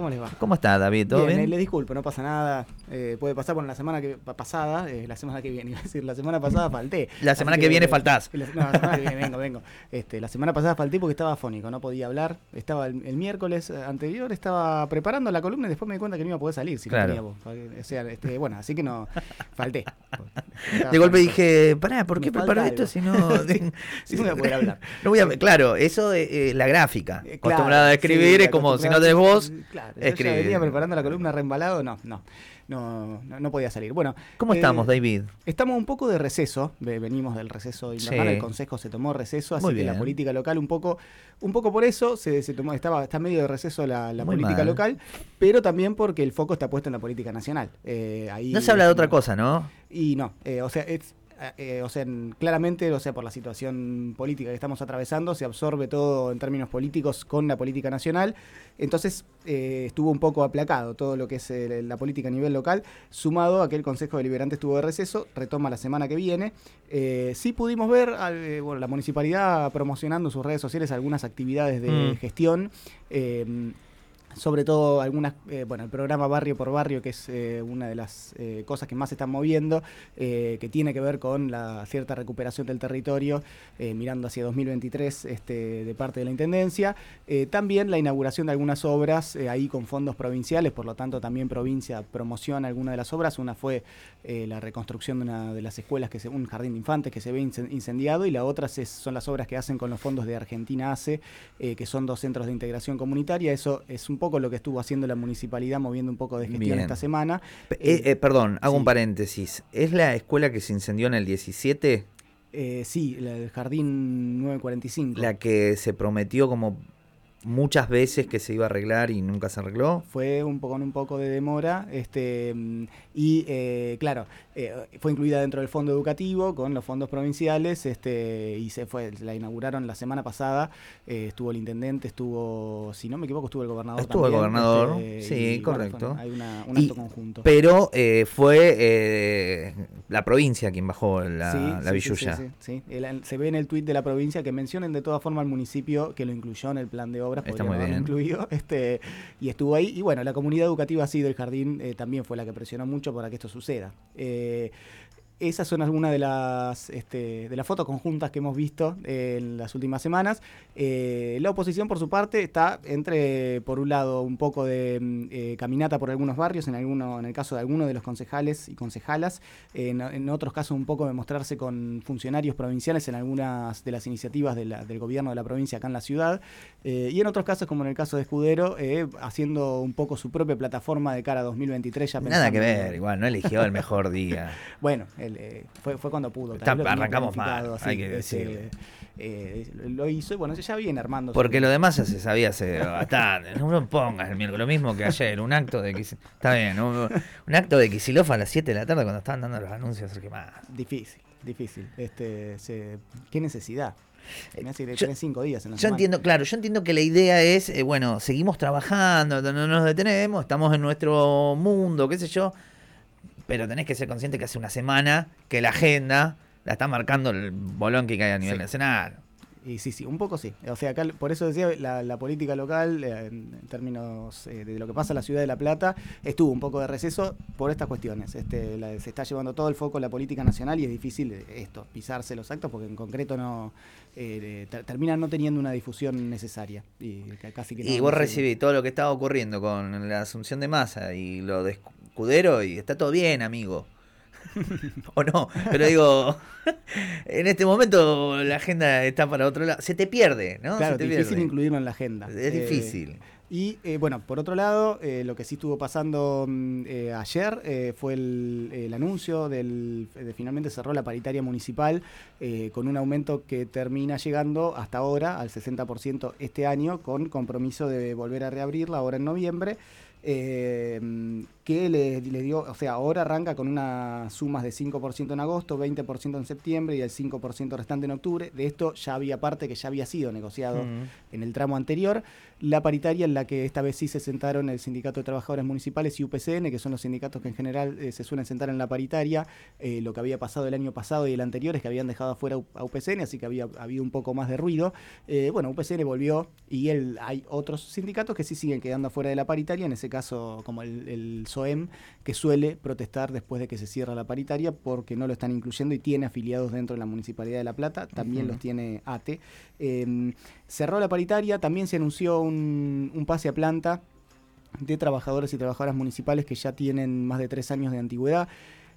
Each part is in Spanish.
¿Cómo les va? ¿Cómo está, David? ¿Todo bien? Eh, le disculpo, no pasa nada. Eh, puede pasar, bueno, la semana que pasada, eh, la semana que viene, iba a decir, la semana pasada falté. La semana que, viene faltás. La, no, la semana que viene vengo, vengo. Este, la semana pasada falté porque estaba afónico, no podía hablar. Estaba el, miércoles anterior, estaba preparando la columna y después me di cuenta que no iba a poder salir si no tenía. O sea, este, bueno, así que no, falté. de golpe dije, pará, ¿por qué preparo esto si no... si no voy a poder hablar. No voy a, claro, eso es la gráfica. Acostumbrada a escribir es como si no tenés voz Claro, yo venía preparando la columna reembalado, no, no. No, no, podía salir. Bueno, ¿cómo estamos, eh, David? Estamos un poco de receso, venimos del receso invernal, el Consejo se tomó receso, así que la política local un poco, un poco por eso se, tomó, estaba, está medio de receso la, política local, pero también porque el foco está puesto en la política nacional. Eh, ahí, no se habla de otra cosa, ¿no? Y no, eh, o sea, es, eh, o sea, claramente, o sea, por la situación política que estamos atravesando, se absorbe todo en términos políticos con la política nacional. Entonces, eh, estuvo un poco aplacado todo lo que es eh, la política a nivel local, sumado a que el Consejo Deliberante estuvo de receso, retoma la semana que viene. sí pudimos ver bueno, la municipalidad promocionando en sus redes sociales algunas actividades de mm. gestión sobre todo algunas, eh, bueno, el programa Barrio por Barrio, que es eh, una de las eh, cosas que más se están moviendo, que tiene que ver con la cierta recuperación del territorio, mirando hacia 2023 este, de parte de la Intendencia. también la inauguración de algunas obras ahí con fondos provinciales, por lo tanto también provincia promociona algunas de las obras. Una fue la reconstrucción de una de las escuelas, que es un jardín de infantes que se ve incendiado, y la otra son las obras que hacen con los fondos de Argentina ACE, que son dos centros de integración comunitaria. Eso es un poco lo que estuvo haciendo la municipalidad, moviendo un poco de gestión esta semana. Eh, eh, perdón, hago un paréntesis. ¿Es la escuela que se incendió en el 17? Eh, sí, el Jardín 945. La que se prometió como muchas veces que se iba a arreglar y nunca se arregló. Fue un poco con un poco de demora, este y eh, claro, eh, fue incluida dentro del fondo educativo con los fondos provinciales, este y se fue, la inauguraron la semana pasada, eh, estuvo el intendente, estuvo, si no me equivoco, estuvo el gobernador. Estuvo el gobernador, este, sí, correcto. hay una, un acto conjunto. Pero fue la provincia quien bajó la, la villuya. Sí, se ve en el tuit de la provincia que mencionen de todas formas al municipio que lo incluyó en el plan de obra Está muy bien. incluido, este, y estuvo ahí. Y bueno, la comunidad educativa así del jardín eh, también fue la que presionó mucho para que esto suceda. Eh, esas son algunas de las, este, de las fotos conjuntas que hemos visto en las últimas semanas. Eh, la oposición, por su parte, está entre, por un lado, un poco de mm, eh, caminata por algunos barrios, en, alguno, en el caso de algunos de los concejales y concejalas, en, otros casos un poco de mostrarse con funcionarios provinciales en algunas de las iniciativas del gobierno de la provincia acá en la ciudad, eh, y en otros casos, como en el caso de Escudero, haciendo un poco su propia plataforma de cara a 2023. Ya Nada que ver, igual, no eligió el mejor día. bueno, el eh, fue, fue cuando pudo. arrancamos mal, hay que decir. Eh, lo hizo y bueno, ya viene armando. Porque lo demás ya se sabía hace bastante. No lo pongas el miércoles, lo mismo que ayer, un acto de Está bien, un, acto de Kicillof a las 7 de la tarde cuando estaban dando los anuncios. ¿qué más? Difícil, difícil. Este, ¿Qué necesidad? yo, cinco días yo entiendo, claro, yo entiendo que la idea es, eh, bueno, seguimos trabajando, no nos detenemos, estamos en nuestro mundo, qué sé yo, pero tenés que ser consciente que hace una semana que la agenda la está marcando el bolón que cae a nivel nacional. Y sí, sí, un poco sí. O sea, acá, por eso decía, la, política local, eh, en, términos eh, de lo que pasa en la ciudad de La Plata, estuvo un poco de receso por estas cuestiones. Este, se está llevando todo el foco a la política nacional y es difícil eh, esto, pisarse los actos, porque en concreto no terminan no teniendo una difusión necesaria. Y, casi que y vos recibís todo lo que estaba ocurriendo con la asunción de masa y lo escudero y está todo bien, amigo. o no, pero digo, en este momento la agenda está para otro lado. Se te pierde, ¿no? Claro, es difícil incluirlo en la agenda. Es eh, difícil. Y eh, bueno, por otro lado, eh, lo que sí estuvo pasando mm, ayer fue el, anuncio del, de finalmente cerró la paritaria municipal con un aumento que termina llegando hasta ahora al 60% este año, con compromiso de volver a reabrirla ahora en noviembre que le, dio, o sea, ahora arranca con unas sumas de 5% en agosto, 20% en septiembre y el 5% restante en octubre. De esto ya había parte que ya había sido negociado en el tramo anterior. la paritaria en la que esta vez sí se sentaron el Sindicato de Trabajadores Municipales y UPCN, que son los sindicatos que en general eh, se suelen sentar en la paritaria. Eh, lo que había pasado el año pasado y el anterior es que habían dejado afuera a UPCN, así que había habido un poco más de ruido. Eh, bueno, UPCN volvió y el, hay otros sindicatos que sí siguen quedando afuera de la paritaria, en ese caso como el, el SOEM, que suele protestar después de que se cierra la paritaria porque no lo están incluyendo y tiene afiliados dentro de la Municipalidad de La Plata, también los tiene ATE. Em, cerró la paritaria, también se anunció un, pase a planta de trabajadores y trabajadoras municipales que ya tienen más de tres años de antigüedad.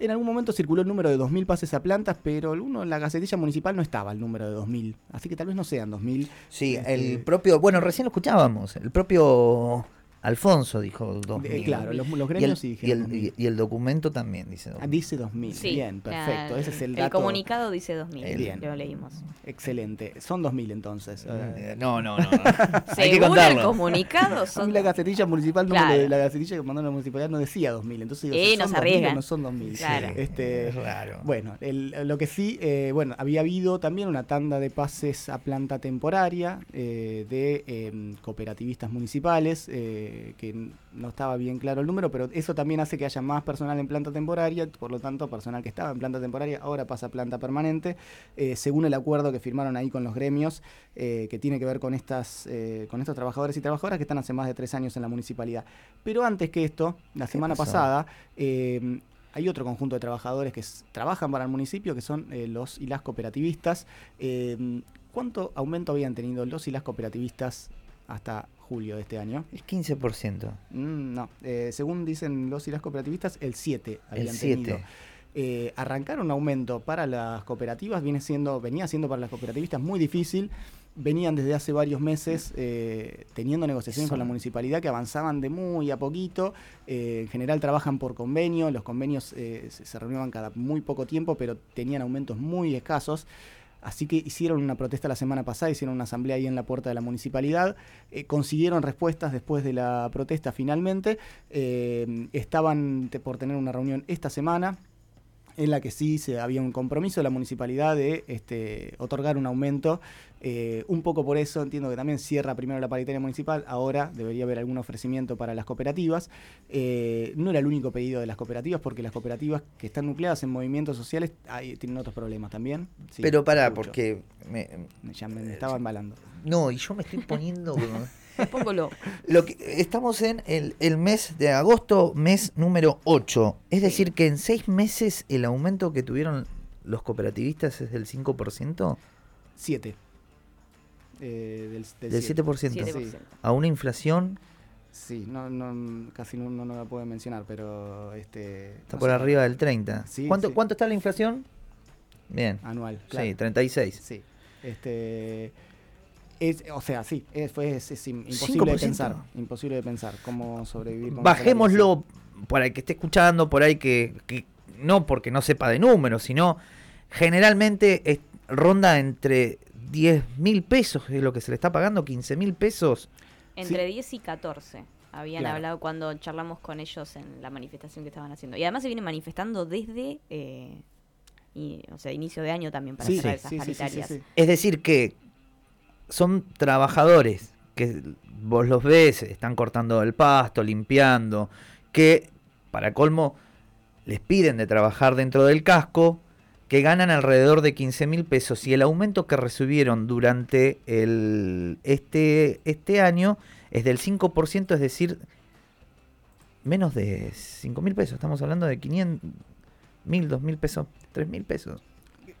En algún momento circuló el número de 2.000 pases a plantas, pero uno en la gacetilla municipal no estaba el número de 2.000. Así que tal vez no sean 2.000. Sí, el este, propio, bueno, recién lo escuchábamos, el propio Alfonso dijo 2000. claro, los, gremios y el, y, el, documento también dice 2000. Ah, dice 2000, bien, perfecto. Ese es el, dato. el comunicado dice 2000, bien. lo leímos. Excelente. Son 2000 entonces. Eh, no, no, no. Hay que contarlo. el comunicado son... la gacetilla municipal, claro. la gacetilla que mandó la municipalidad no decía 2000. Entonces digo, eh, son nos 2000 no son 2000. Claro. Este, es raro. Bueno, lo que sí, eh, bueno, había habido también una tanda de pases a planta temporaria eh, de em, cooperativistas municipales que no estaba bien claro el número, pero eso también hace que haya más personal en planta temporaria, por lo tanto, personal que estaba en planta temporaria ahora pasa a planta permanente, eh, según el acuerdo que firmaron ahí con los gremios, eh, que tiene que ver con, estas, eh, con estos trabajadores y trabajadoras que están hace más de tres años en la municipalidad. Pero antes que esto, la semana pasada, hay otro conjunto de trabajadores que trabajan para el municipio, que son los y las cooperativistas. ¿Cuánto aumento habían tenido los y las cooperativistas hasta julio de este año. El 15%. Mm, no, eh, según dicen los y las cooperativistas, el 7 habían el 7. tenido. Eh, arrancar un aumento para las cooperativas viene siendo, venía siendo para las cooperativistas muy difícil. Venían desde hace varios meses eh, teniendo negociaciones con la municipalidad que avanzaban de muy a poquito. en general trabajan por convenio, los convenios se, se reunían cada muy poco tiempo, pero tenían aumentos muy escasos. Así que hicieron una protesta la semana pasada, hicieron una asamblea ahí en la puerta de la municipalidad, eh, consiguieron respuestas después de la protesta finalmente, eh, estaban por tener una reunión esta semana, en la que sí se había un compromiso de la municipalidad de este, otorgar un aumento. Eh, un poco por eso entiendo que también cierra primero la paritaria municipal, ahora debería haber algún ofrecimiento para las cooperativas. Eh, no era el único pedido de las cooperativas, porque las cooperativas que están nucleadas en movimientos sociales tienen otros problemas también. Pero para, porque... Me, ya me, estaba embalando. No, y yo me estoy poniendo... Lo que, estamos en el, mes de agosto, mes número 8. Es decir, que en seis meses el aumento que tuvieron los cooperativistas es del 5%. 7. Eh, del, 7%. A una inflación. Sí, no, no, casi no, no, la puedo mencionar, pero... Este, está por arriba del 30. ¿Cuánto, ¿Cuánto está la inflación? Bien. Anual. Sí, 36. Sí. Este, o sea, sí, es, imposible de pensar. Imposible de pensar cómo sobrevivir. Bajémoslo para el que esté escuchando, por ahí que, no porque no sepa de números, sino generalmente ronda entre 10 mil pesos, es lo que se le está pagando, 15 mil pesos. Entre 10 y 14 habían hablado cuando charlamos con ellos en la manifestación que estaban haciendo. Y además se viene manifestando desde eh, o sea, inicio de año también para cerrar esas paritarias. Es decir, que son trabajadores que vos los ves, están cortando el pasto, limpiando, que para colmo les piden de trabajar dentro del casco, que ganan alrededor de 15 mil pesos y el aumento que recibieron durante el, este, este año es del 5%, es decir, menos de 5 mil pesos. Estamos hablando de 500 mil, 2 mil pesos, 3 mil pesos.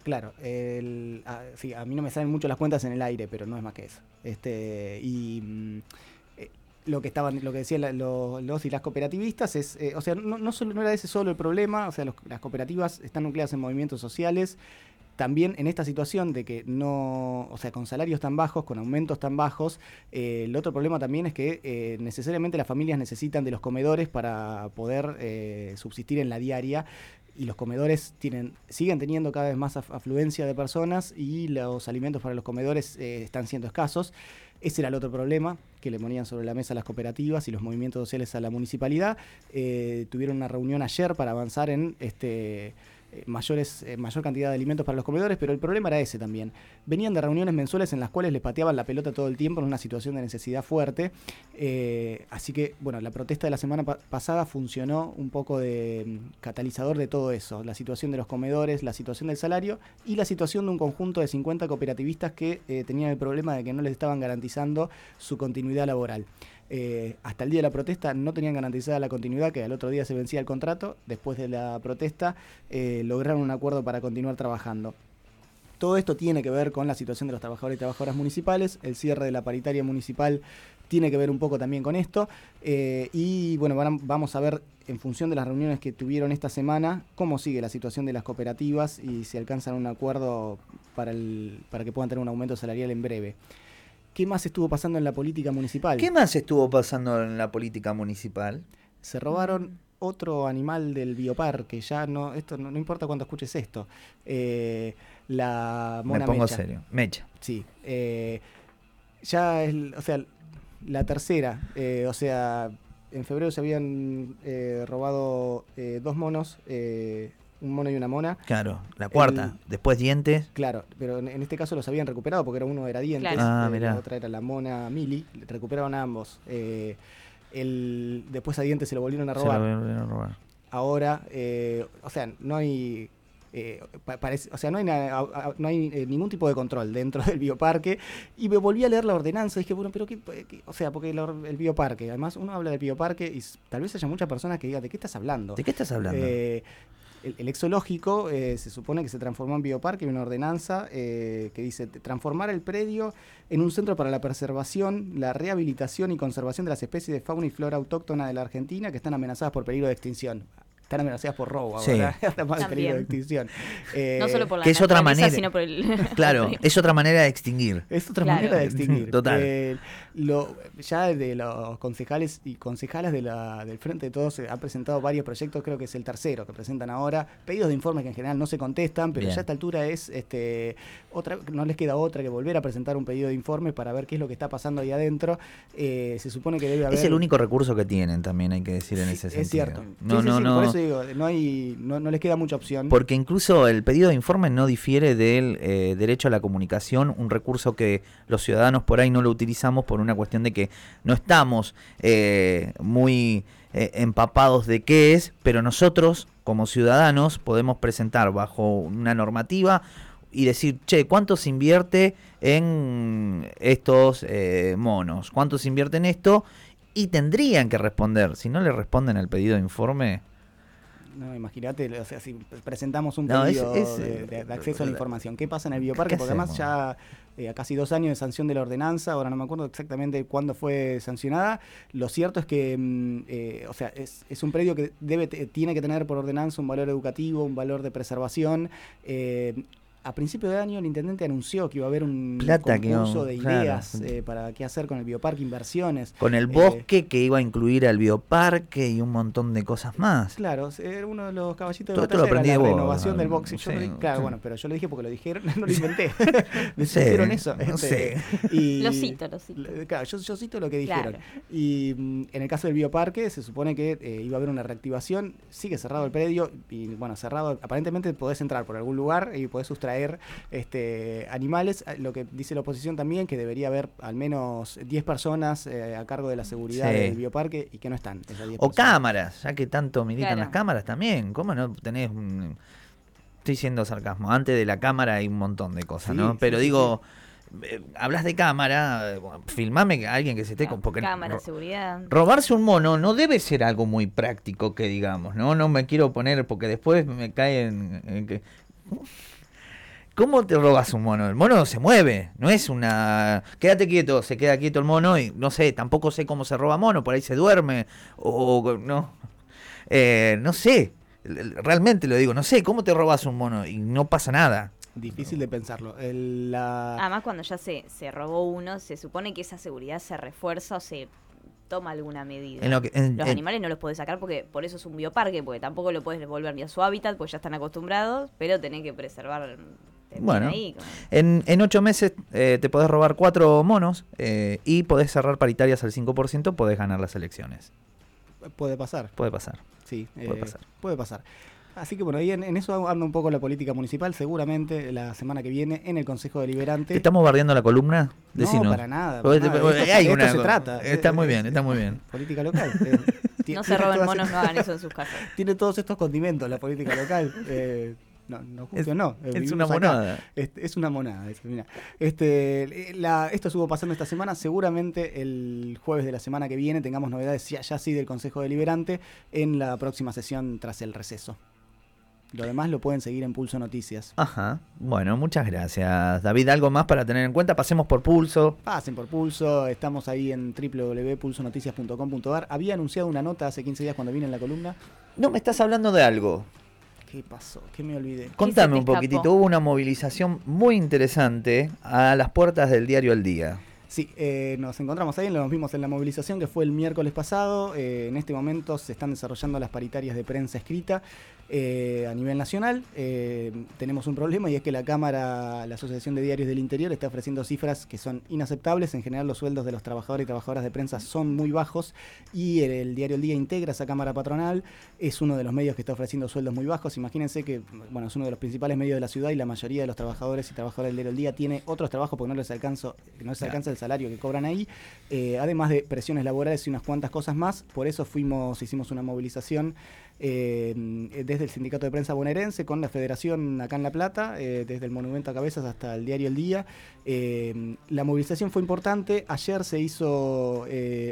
Claro, el, a, sí, a mí no me salen mucho las cuentas en el aire, pero no es más que eso. Este, y mm, lo que estaban, lo que decían los y las cooperativistas es, eh, o sea, no, no, solo, no era ese solo el problema, o sea, las cooperativas están nucleadas en movimientos sociales. También en esta situación de que no, o sea, con salarios tan bajos, con aumentos tan bajos, eh, el otro problema también es que necesariamente las familias necesitan de los comedores para poder subsistir en la diaria y los comedores tienen, siguen teniendo cada vez más afluencia de personas y los alimentos para los comedores eh, están siendo escasos. Ese era el otro problema que le ponían sobre la mesa las cooperativas y los movimientos sociales a la municipalidad. Eh, tuvieron una reunión ayer para avanzar en este mayores, eh, mayor cantidad de alimentos para los comedores, pero el problema era ese también. Venían de reuniones mensuales en las cuales les pateaban la pelota todo el tiempo en una situación de necesidad fuerte. Eh, así que, bueno, la protesta de la semana pasada funcionó un poco de mm, catalizador de todo eso. La situación de los comedores, la situación del salario y la situación de un conjunto de 50 cooperativistas que tenían el problema de que no les estaban garantizando su continuidad laboral. Eh, hasta el día de la protesta no tenían garantizada la continuidad, que al otro día se vencía el contrato. Después de la protesta eh, lograron un acuerdo para continuar trabajando. Todo esto tiene que ver con la situación de los trabajadores y trabajadoras municipales. El cierre de la paritaria municipal tiene que ver un poco también con esto. Eh, y bueno, vamos a ver en función de las reuniones que tuvieron esta semana cómo sigue la situación de las cooperativas y si alcanzan un acuerdo para, para que puedan tener un aumento salarial en breve. ¿Qué más estuvo pasando en la política municipal? ¿Qué más estuvo pasando en la política municipal? Se robaron otro animal del bioparque, ya no, esto no, importa cuando escuches esto. Eh, la mona Me pongo serio. Mecha. Sí. Eh, ya es, o sea, la tercera, eh, o sea, en febrero se habían robado dos monos un mono y una mona. Claro, la cuarta. Después dientes. Claro, pero en, este caso los habían recuperado porque era uno era dientes, ah, la otra era la mona Mili. Recuperaron a ambos. Eh, el, después a dientes se lo volvieron a robar. Se lo volvieron a robar. Ahora, eh, o sea, no hay eh, parece, o sea, no hay, no hay eh, ningún tipo de control dentro del bioparque. Y me volví a leer la ordenanza y dije, bueno, pero qué, o sea, porque el, bioparque, además uno habla del bioparque y tal vez haya muchas personas que digan, ¿de qué estás hablando? ¿De qué estás hablando? El, exológico eh, se supone que se transformó en bioparque, hay una ordenanza eh, que dice transformar el predio en un centro para la preservación, la rehabilitación y conservación de las especies de fauna y flora autóctona de la Argentina que están amenazadas por peligro de extinción están amenazadas por robo ahora, más peligro de extinción. no solo por la que es otra manera, sino por el... Claro, es otra manera de extinguir. Es otra manera de extinguir. Total. Eh, lo, ya de los concejales y concejalas de la, del Frente de Todos se han presentado varios proyectos, creo que es el tercero que presentan ahora, pedidos de informes que en general no se contestan, pero ya a esta altura es este otra no les queda otra que volver a presentar un pedido de informe para ver qué es lo que está pasando ahí adentro. Eh, se supone que debe haber... Es el único recurso que tienen también, hay que decir en ese sentido. Es cierto. No, no, no no, les queda mucha opción. Porque incluso el pedido de informe no difiere del eh, derecho a la comunicación, un recurso que los ciudadanos por ahí no lo utilizamos por una cuestión de que no estamos eh, muy eh, empapados de qué es, pero nosotros como ciudadanos podemos presentar bajo una normativa y decir, che, ¿cuánto se invierte en estos monos? ¿Cuánto se invierte en esto? Y tendrían que responder. Si no le responden al pedido de informe, no, imagínate, o sea, si presentamos un pedido de, acceso a la información, ¿qué pasa en el bioparque? Porque además ya eh, a casi dos años de sanción de la ordenanza, ahora no me acuerdo exactamente cuándo fue sancionada, lo cierto es que, mm, eh, o sea, es, es, un predio que debe tiene que tener por ordenanza un valor educativo, un valor de preservación. Eh, a principio de año el intendente anunció que iba a haber un concurso de ideas eh, para qué hacer con el bioparque, inversiones. Con el eh, bosque que iba a incluir al bioparque y un montón de cosas más. Claro, era uno de los caballitos de batalla la renovación del box. claro, bueno, pero yo lo dije porque lo dijeron, no lo inventé. Me dijeron eso. No este, y, lo cito, lo cito. Claro, yo, cito lo que dijeron. Y mm, en el caso del bioparque se supone que eh, iba a haber una reactivación, sigue cerrado el predio y bueno, cerrado, aparentemente podés entrar por algún lugar y podés sustraer traer este, animales. Ah, lo que dice la oposición también, que debería haber al menos 10 personas eh, a cargo de la seguridad del bioparque y que no están. o cámaras, ya que tanto militan las cámaras también. ¿Cómo no tenés Estoy siendo sarcasmo. Antes de la cámara hay un montón de cosas, ¿no? Pero digo... Eh, hablas de cámara, eh, filmame a alguien que se esté con porque cámara, seguridad. Robarse un mono no debe ser algo muy práctico que digamos, ¿no? No me quiero poner porque después me caen en que ¿Cómo te robas un mono? El mono se mueve, no es una... Quédate quieto, se queda quieto el mono y no sé, tampoco sé cómo se roba mono, por ahí se duerme o no. Eh, no sé, realmente lo digo, no sé, ¿cómo te robas un mono? Y no pasa nada. Difícil de pensarlo. Además, cuando ya se, se robó uno, se supone que esa seguridad se refuerza o se toma alguna medida. los animales no los puedes sacar porque por eso es un bioparque, porque tampoco lo puedes devolver ni a su hábitat, porque ya están acostumbrados, pero tenés que preservar bueno, en, en, ocho meses eh, te podés robar cuatro monos eh, y podés cerrar paritarias al 5%, podés ganar las elecciones. Puede pasar. Puede pasar. Sí, puede eh, pasar. Puede pasar. Así que bueno, ahí en, eso anda un poco la política municipal, seguramente la semana que viene en el Consejo Deliberante. ¿Estamos barriendo la columna? No, para nada. Esto, se trata. Está muy bien, está muy bien. Política local. no se roben monos, no hagan eso en sus casas. Tiene todos estos condimentos la política local. No, no, justo no. Eh, es una monada. Es, una monada. Este, la, esto estuvo pasando esta semana. Seguramente el jueves de la semana que viene tengamos novedades ya, ya sí del Consejo Deliberante en la próxima sesión tras el receso. Lo demás lo pueden seguir en Pulso Noticias. Ajá. Bueno, muchas gracias. David, ¿algo más para tener en cuenta? Pasemos por Pulso. Pasen por Pulso. Estamos ahí en www.pulsonoticias.com.ar. Había anunciado una nota hace 15 días cuando vine en la columna. No, me estás hablando de algo. ¿Qué pasó? ¿Qué me olvidé? Contame un poquitito. Hubo una movilización muy interesante a las puertas del diario El Día. Sí, eh, nos encontramos ahí, nos vimos en la movilización que fue el miércoles pasado. Eh, en este momento se están desarrollando las paritarias de prensa escrita. Eh, a nivel nacional tenemos un problema y es que la Cámara, la Asociación de Diarios del Interior, está ofreciendo cifras que son inaceptables. En general los sueldos de los trabajadores y trabajadoras de prensa son muy bajos y el, diario El Día integra esa Cámara Patronal. Es uno de los medios que está ofreciendo sueldos muy bajos. Imagínense que bueno, es uno de los principales medios de la ciudad y la mayoría de los trabajadores y trabajadoras del diario El Día tiene otros trabajos porque no les, alcanza, no les alcanza el salario que cobran ahí. Eh, además de presiones laborales y unas cuantas cosas más. Por eso fuimos, hicimos una movilización eh, desde el Sindicato de Prensa Bonaerense con la Federación acá en La Plata, eh, desde el Monumento a Cabezas hasta el diario El Día. Eh, la movilización fue importante, ayer se hizo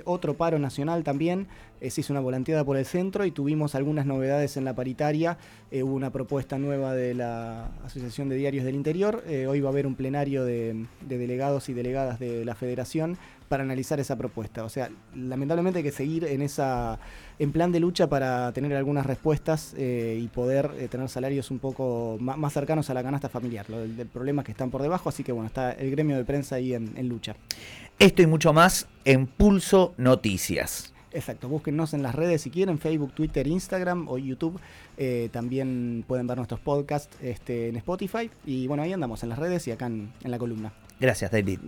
otro paro nacional también, se hizo una volanteada por el centro y tuvimos algunas novedades en la paritaria, hubo una propuesta nueva de la Asociación de Diarios del Interior, hoy va a haber un plenario de delegados y delegadas de la Federación para analizar esa propuesta. O sea, lamentablemente hay que seguir en esa en plan de lucha para tener algunas respuestas eh, y poder eh, tener salarios un poco más, cercanos a la canasta familiar. Lo del, problema es que están por debajo, así que bueno, está el gremio de prensa ahí en, lucha. Esto y mucho más en Pulso Noticias. Exacto, búsquennos en las redes si quieren, Facebook, Twitter, Instagram o YouTube. Eh, también pueden ver nuestros podcasts este, en Spotify. Y bueno, ahí andamos en las redes y acá en la columna. Gracias, David.